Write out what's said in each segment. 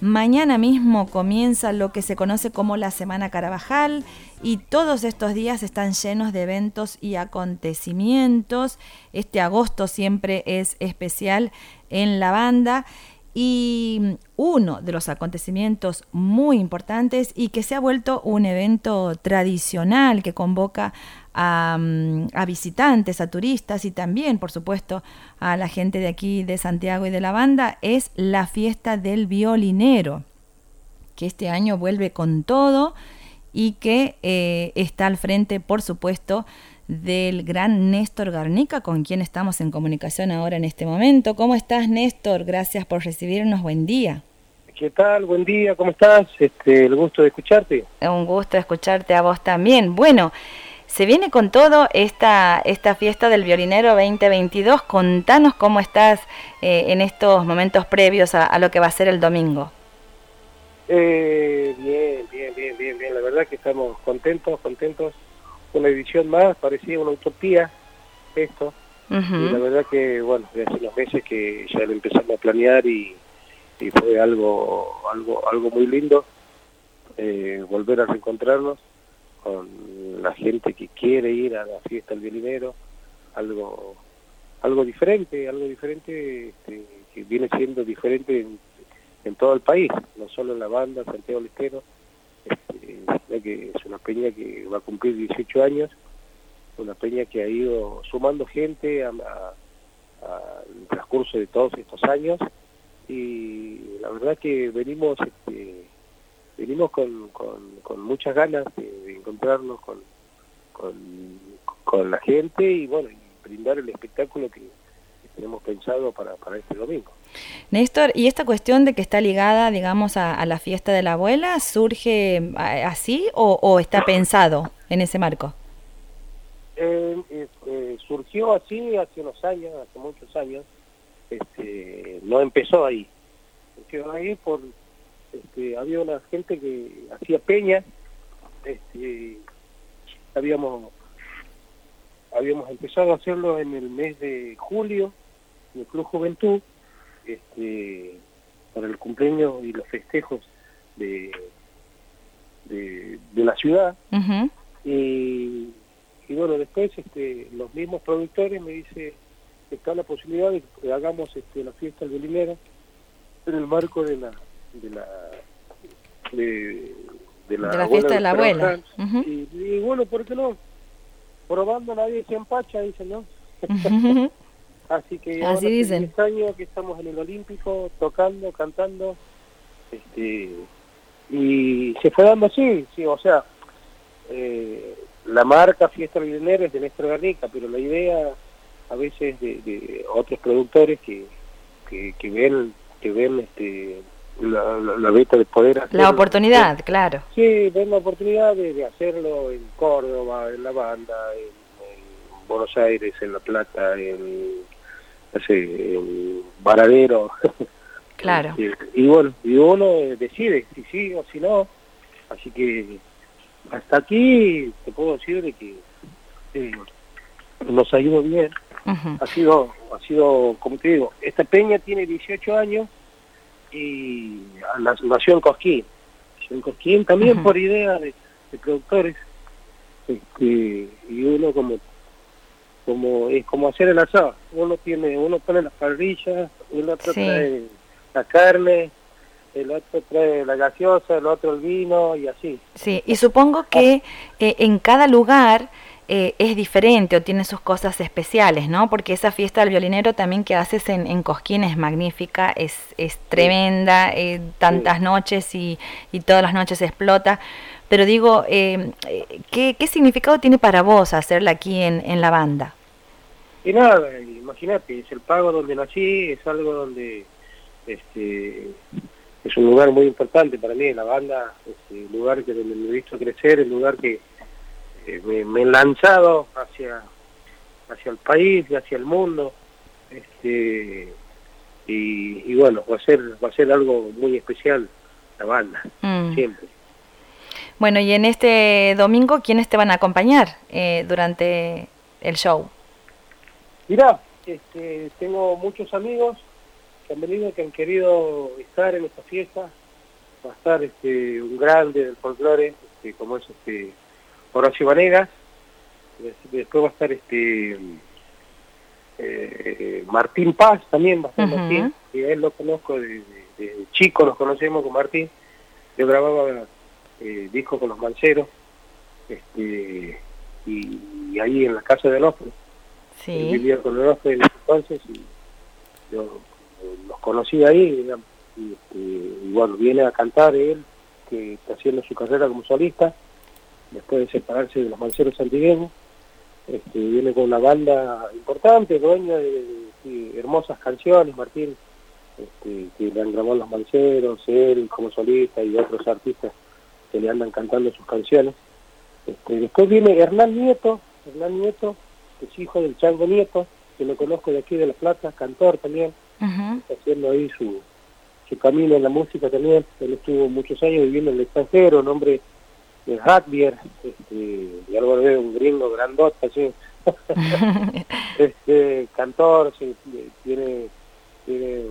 Mañana mismo comienza lo que se conoce como la Semana Carabajal y todos estos días están llenos de eventos y acontecimientos. Este agosto siempre es especial en la banda y uno de los acontecimientos muy importantes y que se ha vuelto un evento tradicional que convoca a, mm, a, visitantes, a turistas y también, por supuesto, a la gente de aquí de Santiago y de la banda, es la fiesta del violinero, que este año vuelve con todo y que eh, está al frente, por supuesto, del gran Néstor Garnica, con quien estamos en comunicación ahora en este momento. ¿Cómo estás, Néstor? Gracias por recibirnos. Buen día. ¿Qué tal? Buen día, ¿cómo estás? Este, el gusto de escucharte. Un gusto escucharte a vos también. Bueno, se viene con todo esta, esta fiesta del violinero 2022. Contanos cómo estás eh, en estos momentos previos a, lo que va a ser el domingo. Eh, bien, bien, bien, bien, bien. La verdad que estamos contentos, contentos. Una edición más, parecía una utopía esto. Y la verdad que, bueno, desde hace unos meses que ya lo empezamos a planear y, fue algo, algo, algo muy lindo eh, volver a reencontrarnos con la gente que quiere ir a la fiesta del violinero, algo algo diferente, algo diferente este, que viene siendo diferente en, todo el país, no solo en la banda Santiago Lestero, este, que es una peña que va a cumplir 18 años, una peña que ha ido sumando gente al transcurso de todos estos años. Y la verdad que venimos este, venimos con, muchas ganas de, encontrarnos con, con, la gente y bueno, brindar el espectáculo que, tenemos pensado para, para este domingo. Néstor, ¿y esta cuestión de que está ligada, digamos, a, la fiesta de la abuela, surge eh, así o, está pensado en ese marco? Eh, eh, surgió así hace unos años, hace muchos años, este, no empezó ahí, surgió ahí por este, había una gente que hacía peña, este, habíamos, habíamos empezado a hacerlo en el mes de julio, en el Club Juventud, este, para el cumpleaños y los festejos de, de, la ciudad. y, y, bueno, después este, los mismos productores me dice está la posibilidad de que hagamos este, la fiesta del dinero en el marco de la de la de, la, fiesta de la abuela. y, bueno, ¿por qué no? Probando nadie se empacha, dicen, ¿no? Así que Así dicen. años que estamos en el Olímpico, tocando, cantando, este y se fue dando así, sí, o sea, eh, la marca Fiesta Dinero es de Néstor Garnica, pero la idea a veces de, de otros productores que, que, que ven que ven este la, la, beta de poder hacerlo. La oportunidad, claro. Sí, ven la oportunidad de, hacerlo en Córdoba, en La Banda, en, Buenos Aires, en La Plata, en, en Varadero. Claro. y, bueno, y uno decide si sí o si no. Así que hasta aquí te puedo decir de que eh, nos ha ido bien. Ha sido, ha sido, como te digo, esta peña tiene 18 años y la nació en Cosquín. En Cosquín también por idea de, productores. Este, y uno como como es como hacer el asado. Uno tiene, uno pone las parrillas, el otro trae la carne, el otro trae la gaseosa, el otro el vino y así. Sí, y supongo que eh, en cada lugar eh, es diferente o tiene sus cosas especiales, ¿no? Porque esa fiesta del violinero también que haces en, en Cosquín es magnífica, es, es tremenda, eh, tantas noches y, y, todas las noches explota. Pero digo, eh, ¿qué, ¿qué, significado tiene para vos hacerla aquí en, en la banda? Y nada, imagínate, es el pago donde nací, es algo donde este, es un lugar muy importante para mí, la banda, es el lugar que donde me he visto crecer, el lugar que me, he lanzado hacia, hacia el país y hacia el mundo. Este, y, bueno, va a ser va a ser algo muy especial la banda, mm. siempre. Bueno, y en este domingo, ¿quiénes te van a acompañar eh, durante el show? Mirá, este, tengo muchos amigos que han venido, que han querido estar en esta fiesta, va a estar este, un grande del folclore, este, como es este Horacio Vanegas, después va a estar este eh, Martín Paz también va a estar Martín, que él lo conozco de, chico, nos conocemos con Martín, yo grababa eh, discos con los manceros, este, y, ahí en la casa de Onofre, vivía con Onofre en entonces, y yo los conocí ahí, y, este, y bueno, viene a cantar él, que está haciendo su carrera como solista, después de separarse de los manceros santigueños, este, viene con una banda importante, dueña de, hermosas canciones, Martín, este, que le han grabado los manceros, él como solista y otros artistas que le andan cantando sus canciones. Este, después viene Hernán Nieto, Hernán Nieto, es hijo del Chango Nieto, que lo conozco de aquí de La Plata, cantor también, está haciendo ahí su, su camino en la música también, él estuvo muchos años viviendo en el extranjero, nombre de rugby, este, y algo de un gringo grandote, así. este, cantor, tiene, tiene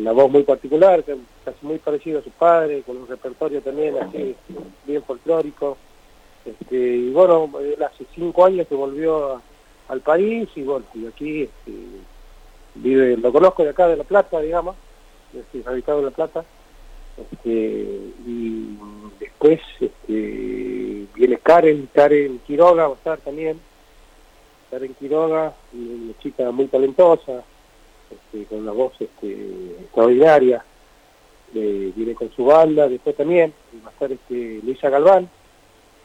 una voz muy particular, casi muy parecido a su padre, con un repertorio también así, bien folclórico. Este, y bueno, hace cinco años que volvió al país y bueno, y aquí este, vive, lo conozco de acá de La Plata, digamos, estoy radicado en La Plata, este, y después este, viene Karen, Karen Quiroga va a estar también, Karen Quiroga, una chica muy talentosa, este, con una voz este, extraordinaria, viene con su banda, después también va a estar este, Luisa Galván,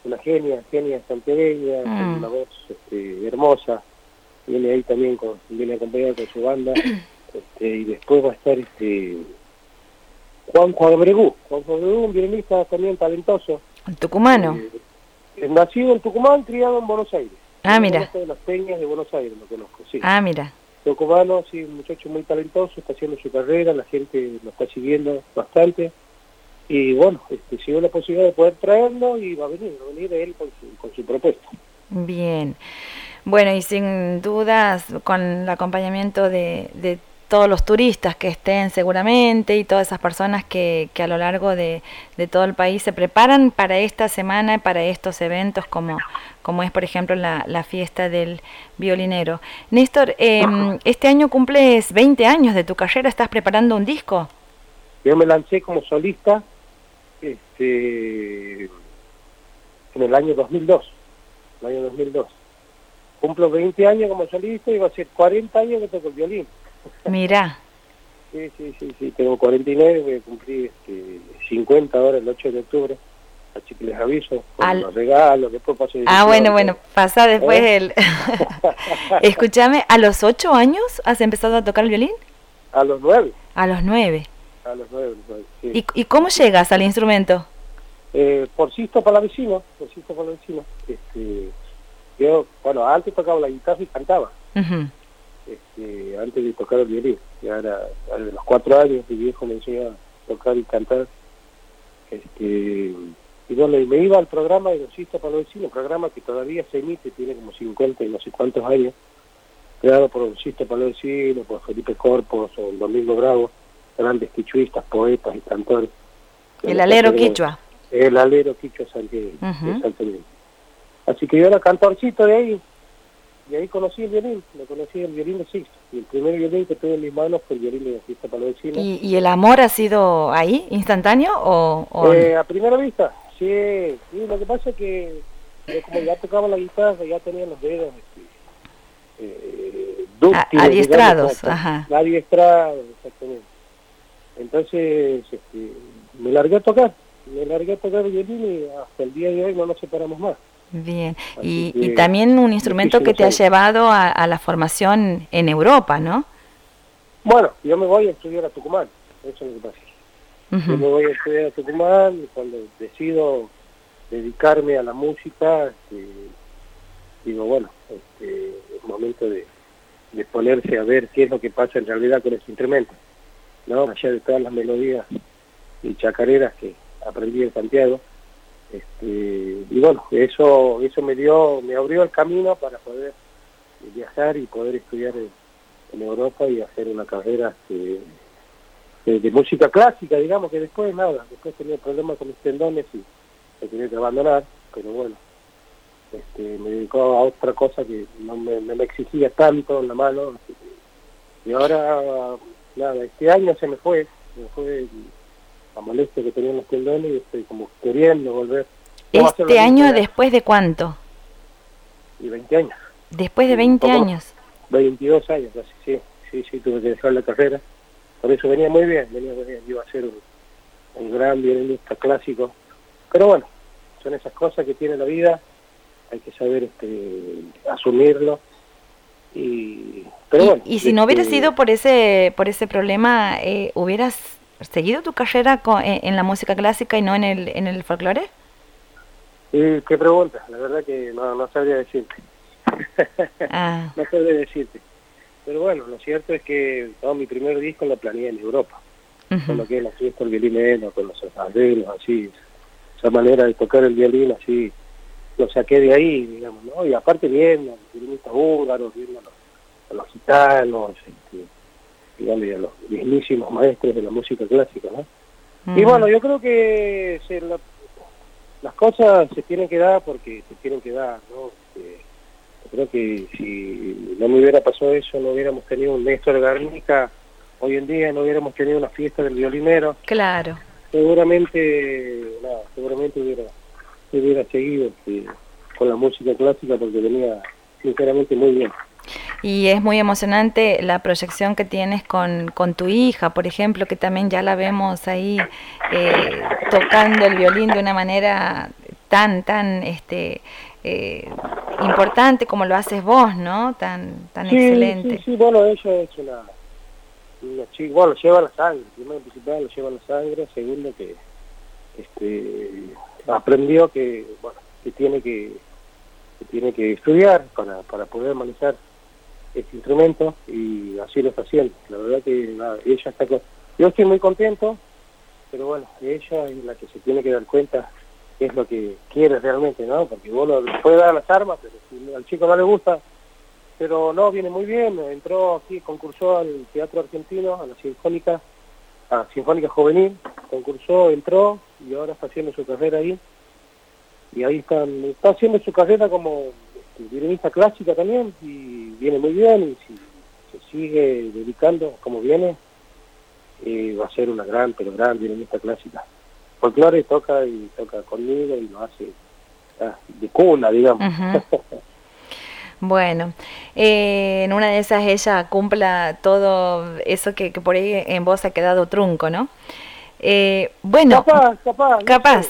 una genia, genia santiagueña, con mm. una voz este, hermosa, viene ahí también, con, viene acompañada con su banda, este, y después va a estar este Juan Juan Abregu, Juan Juan Abregu, un violinista también talentoso. ¿El tucumano? Eh, nacido en Tucumán, criado en Buenos Aires. Ah, mira. De las peñas de Buenos Aires, lo conozco, sí. Ah, mira. Tucumano, sí, un muchacho muy talentoso, está haciendo su carrera, la gente lo está siguiendo bastante. Y bueno, este, si la posibilidad de poder traerlo y va a venir, va a venir él con su, con su propuesta. Bien. Bueno, y sin dudas, con el acompañamiento de, de todos los turistas que estén seguramente y todas esas personas que, que a lo largo de, de, todo el país se preparan para esta semana, para estos eventos como, como es por ejemplo la, la fiesta del violinero. Néstor, em, este año cumples 20 años de tu carrera, ¿estás preparando un disco? Yo me lancé como solista este, en el año 2002, el año 2002. Cumplo 20 años como solista y va a ser 40 años que toco el violín. Mira. Sí, sí, sí, sí, tengo 49, voy a cumplir este, 50 ahora el 8 de octubre. Así que les aviso, con los regalos, después paso Ah, bueno, bueno, pasa después ¿Eh? el... Escúchame, ¿a los 8 años has empezado a tocar el violín? A los 9. A los 9. A los 9, sí. ¿Y, ¿Y cómo llegas al instrumento? Eh, por Sisto para la vecina, por Sisto para la vecina. Este, yo, bueno, antes tocaba la guitarra y cantaba. Uh este, antes de tocar el violín. Ya era, de los cuatro años mi viejo me enseñó a tocar y cantar. Este, y bueno, me iba al programa de Los para los Vecinos, un programa que todavía se emite, tiene como 50 y no sé cuántos años, creado por los Vecinos, por Felipe Corpos o Domingo Bravo, grandes quichuistas, poetas y cantores. El alero quichua. El alero quichua Santiago, Así que yo era cantorcito de ahí, y ahí conocí el violín, lo conocí el violín de Sixto. Y el primer violín que tuve en mis manos fue el violín de Sixto para los ¿Y, ¿Y el amor ha sido ahí, instantáneo o...? Eh, a primera vista, sí, sí. Lo que pasa es que como ya tocaba la guitarra, ya tenía los dedos este, eh, dúctiles, adiestrados, ajá. Adiestrados, exactamente. Entonces este, me largué a tocar, me largué a tocar violín y hasta el día de hoy no nos separamos más. Bien, y, también un instrumento que te ha llevado a, la formación en Europa, ¿no? Bueno, yo me voy a estudiar a Tucumán, eso es lo que pasa. Yo me voy a estudiar a Tucumán y cuando decido dedicarme a la música, este, digo, bueno, este, es momento de, de ponerse a ver qué es lo que pasa en realidad con este instrumento, ¿no? Allá de todas las melodías y chacareras que aprendí en Santiago, este, y bueno, eso, eso me dio, me abrió el camino para poder viajar y poder estudiar en, Europa y hacer una carrera este, de, música clásica, digamos, que después nada, después tenía problemas con mis tendones y me tenía que abandonar, pero bueno, este, me dedicó a otra cosa que no me, me exigía tanto en la mano. y ahora, nada, este año se me fue, se me fue la molestia que tenía en los tendones y estoy como queriendo volver. ¿Este año después de cuánto? Y 20 años. Después de 20 años. 22 años casi, sí, sí, sí, tuve que dejar la carrera. Por eso venía muy bien, venía muy bien, iba a ser un, un gran violinista clásico. Pero bueno, son esas cosas que tiene la vida, hay que saber este, asumirlo. Y, pero bueno, y, si no hubiera este, sido por ese, por ese problema, eh, ¿hubieras seguido tu carrera eh, en la música clásica y no en el, en el folclore? qué pregunta, la verdad que no, no sabría decirte. Ah. no sabría decirte. Pero bueno, lo cierto es que todo mi primer disco lo planeé en Europa, con lo que es la fiesta del violín con los arreglos, así, esa manera de tocar el violín, así, lo saqué de ahí, digamos, ¿no? Y aparte viendo a los húngaros, viendo a los, gitanos, este, digamos, a los mismísimos maestros de la música clásica, ¿no? Y bueno, yo creo que se las cosas se tienen que dar porque se tienen que dar, ¿no? Este, yo creo que si no me hubiera pasado eso, no hubiéramos tenido un Néstor Garnica, hoy en día no hubiéramos tenido una fiesta del violinero. Claro. Seguramente, no, seguramente hubiera, hubiera seguido este, con la música clásica porque venía sinceramente muy bien. Y es muy emocionante la proyección que tienes con, con tu hija, por ejemplo, que también ya la vemos ahí eh, tocando el violín de una manera tan, tan este, eh, importante como lo haces vos, ¿no? Tan, tan excelente. Sí, sí, bueno, ella es una, una chica, bueno, lleva la sangre, primero principal lo lleva la sangre, segundo que este, aprendió que, bueno, que tiene que, tiene que estudiar para, para poder manejar este instrumento y así lo está haciendo. La verdad que ella está... Yo estoy muy contento, pero bueno, ella es la que se tiene que dar cuenta qué es lo que quiere realmente, ¿no? Porque vos le puede dar las armas, pero si al chico no le gusta, pero no, viene muy bien, entró aquí, concursó al Teatro Argentino, a la Sinfónica, a Sinfónica Juvenil, concursó, entró y ahora está haciendo su carrera ahí. Y ahí están, está haciendo su carrera como violinista clásica también y viene muy bien y si se sigue dedicando como viene eh, va a ser una gran pero gran violinista clásica. Folclore toca y toca conmigo y lo hace ah, de cuna digamos Bueno, eh, en una de esas ella cumpla todo eso que, por ahí en vos ha quedado trunco, ¿no? Eh, bueno, capaz, capaz. capaz.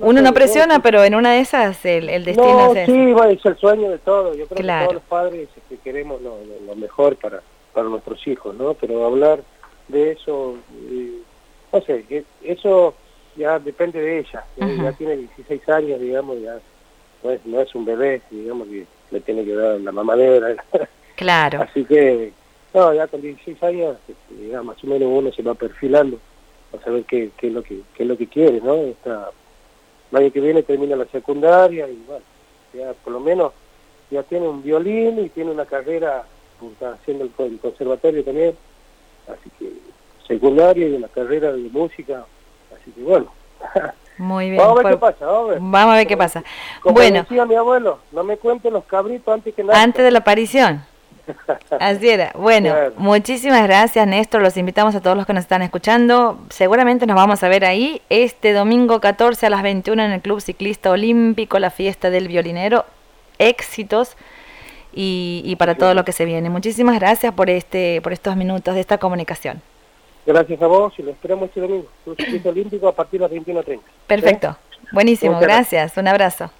Uno no presiona, pero en una de esas el, el destino es sí, es el sueño de todos. Yo creo que todos los padres este, queremos lo, mejor para, para nuestros hijos, ¿no? Pero hablar de eso, eh, no sé, eso ya depende de ella. Ya tiene 16 años, digamos, ya no es, no es un bebé, digamos, que le tiene que dar la mamadera. Claro. Así que, no, ya con 16 años, ya más o menos uno se va perfilando a saber qué, qué es lo que qué es lo que quiere, ¿no? Esta, el año que viene termina la secundaria y bueno, ya por lo menos ya tiene un violín y tiene una carrera, está haciendo el, conservatorio también, así que secundaria y una carrera de música, así que bueno. Muy bien. Vamos a ver qué pasa, vamos a ver. Vamos a ver qué pasa. Como bueno. decía mi abuelo, no me cuenten los cabritos antes que nada. Antes de la aparición. Así era. Bueno, muchísimas gracias Néstor. Los invitamos a todos los que nos están escuchando. Seguramente nos vamos a ver ahí este domingo 14 a las 21 en el Club Ciclista Olímpico, la fiesta del violinero. Éxitos y, para todo lo que se viene. Muchísimas gracias por este por estos minutos de esta comunicación. Gracias a vos y lo esperamos este domingo. Club Ciclista Olímpico a partir de las 21.30. Perfecto. Buenísimo. Gracias. Un abrazo.